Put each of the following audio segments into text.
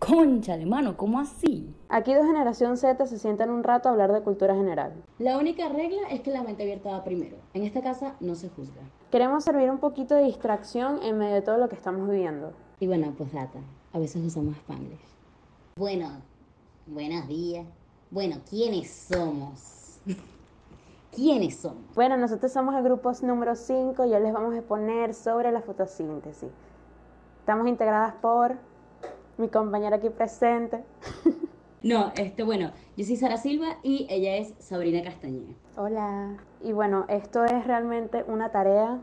Conchale, mano, ¿cómo así? Aquí dos generación Z se sientan un rato a hablar de cultura general. La única regla es que la mente abierta va primero. En esta casa no se juzga. Queremos servir un poquito de distracción en medio de todo lo que estamos viviendo. Y bueno, pues data, a veces usamos Spanglish. Bueno, buenos días. Bueno, ¿quiénes somos? ¿Quiénes somos? Bueno, nosotros somos el grupo número 5 y hoy les vamos a exponer sobre la fotosíntesis. Estamos integradas por mi compañera aquí presente. No, este, bueno, yo soy Sara Silva y ella es Sabrina Castañeda. Hola. Y bueno, esto es realmente una tarea.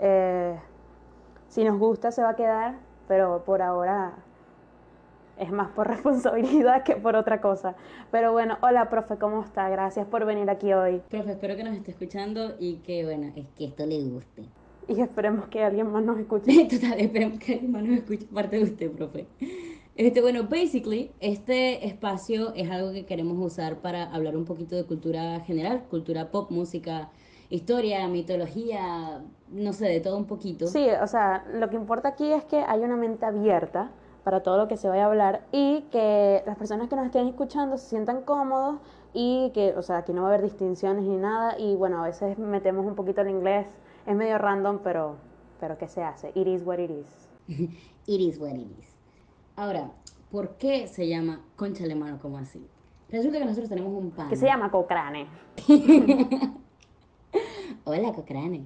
Eh, si nos gusta se va a quedar, pero por ahora es más por responsabilidad que por otra cosa. Pero bueno, hola profe, ¿cómo está? Gracias por venir aquí hoy. Profe, espero que nos esté escuchando y que, bueno, es que esto le guste. Y esperemos que alguien más nos escuche. Total, esperemos que alguien más nos escuche, parte de usted, profe. Este, bueno, basically, este espacio es algo que queremos usar para hablar un poquito de cultura general, cultura pop, música, historia, mitología, no sé, de todo un poquito. Sí, o sea, lo que importa aquí es que hay una mente abierta para todo lo que se vaya a hablar y que las personas que nos estén escuchando se sientan cómodos y que, o sea, aquí no va a haber distinciones ni nada y bueno, a veces metemos un poquito el inglés, es medio random, pero, pero ¿qué se hace? It is what it is. It is what it is. Ahora, ¿por qué se llama concha de mano como así? Resulta que nosotros tenemos un pan. Que se llama Cocrane. Hola, Cochrane.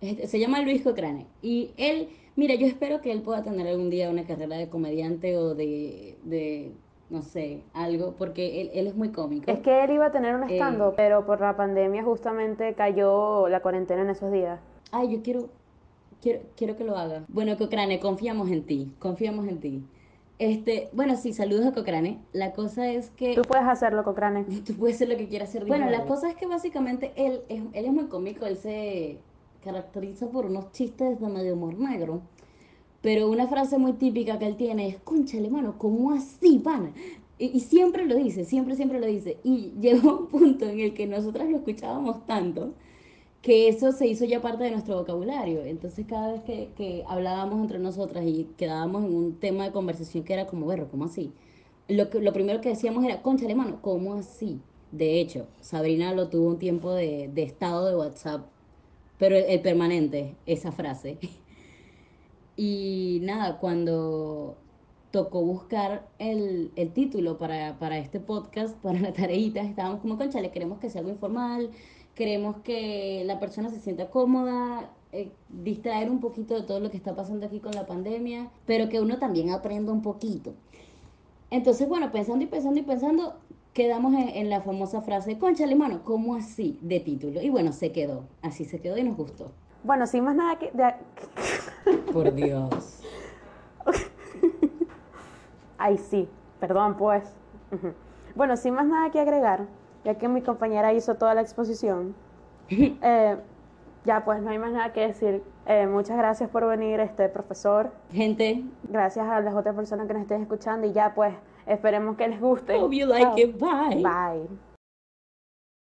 Este, Se llama Luis Cochrane. Y él, mira, yo espero que él pueda tener algún día una carrera de comediante o de, de no sé, algo, porque él, él es muy cómico. Es que él iba a tener un Eh. stand pero por la pandemia justamente cayó la cuarentena en esos días. Ay, yo quiero, quiero, quiero que lo haga. Bueno, Cochrane, confiamos en ti, confiamos en ti. Este, bueno, sí, saludos a Cochrane. La cosa es que... Tú puedes hacerlo, Cocrane. Tú puedes ser lo que quieras ser. Bueno, la cosa es que básicamente él es, él es muy cómico, él se caracteriza por unos chistes de medio humor negro. Pero una frase muy típica que él tiene es, conchale, mano, ¿cómo así, pana? Y, y siempre lo dice, siempre, siempre lo dice. Y llegó un punto en el que nosotras lo escuchábamos tanto que eso se hizo ya parte de nuestro vocabulario. Entonces cada vez que, que hablábamos entre nosotras y quedábamos en un tema de conversación que era como, berro, ¿cómo así? Lo, que, lo primero que decíamos era, conchale, mano, ¿cómo así? De hecho, Sabrina lo tuvo un tiempo de, de estado de WhatsApp, pero el, el permanente, esa frase. Y nada, cuando tocó buscar el, el título para, para este podcast, para la tareita, estábamos como, conchale, queremos que sea algo informal, queremos que la persona se sienta cómoda, eh, distraer un poquito de todo lo que está pasando aquí con la pandemia, pero que uno también aprenda un poquito. Entonces, bueno, pensando y pensando y pensando, quedamos en, en la famosa frase, conchale, mano, ¿cómo así? de título. Y bueno, se quedó, así se quedó y nos gustó. Bueno, sin más nada que... de- Por Dios. Ay, sí, perdón pues. Bueno, sin más nada que agregar, ya que mi compañera hizo toda la exposición, eh, ya pues no hay más nada que decir. Eh, muchas gracias por venir, este profesor. Gente, Gracias a las otras personas que nos estén escuchando y ya pues esperemos que les guste. hope you like it. Bye. Bye.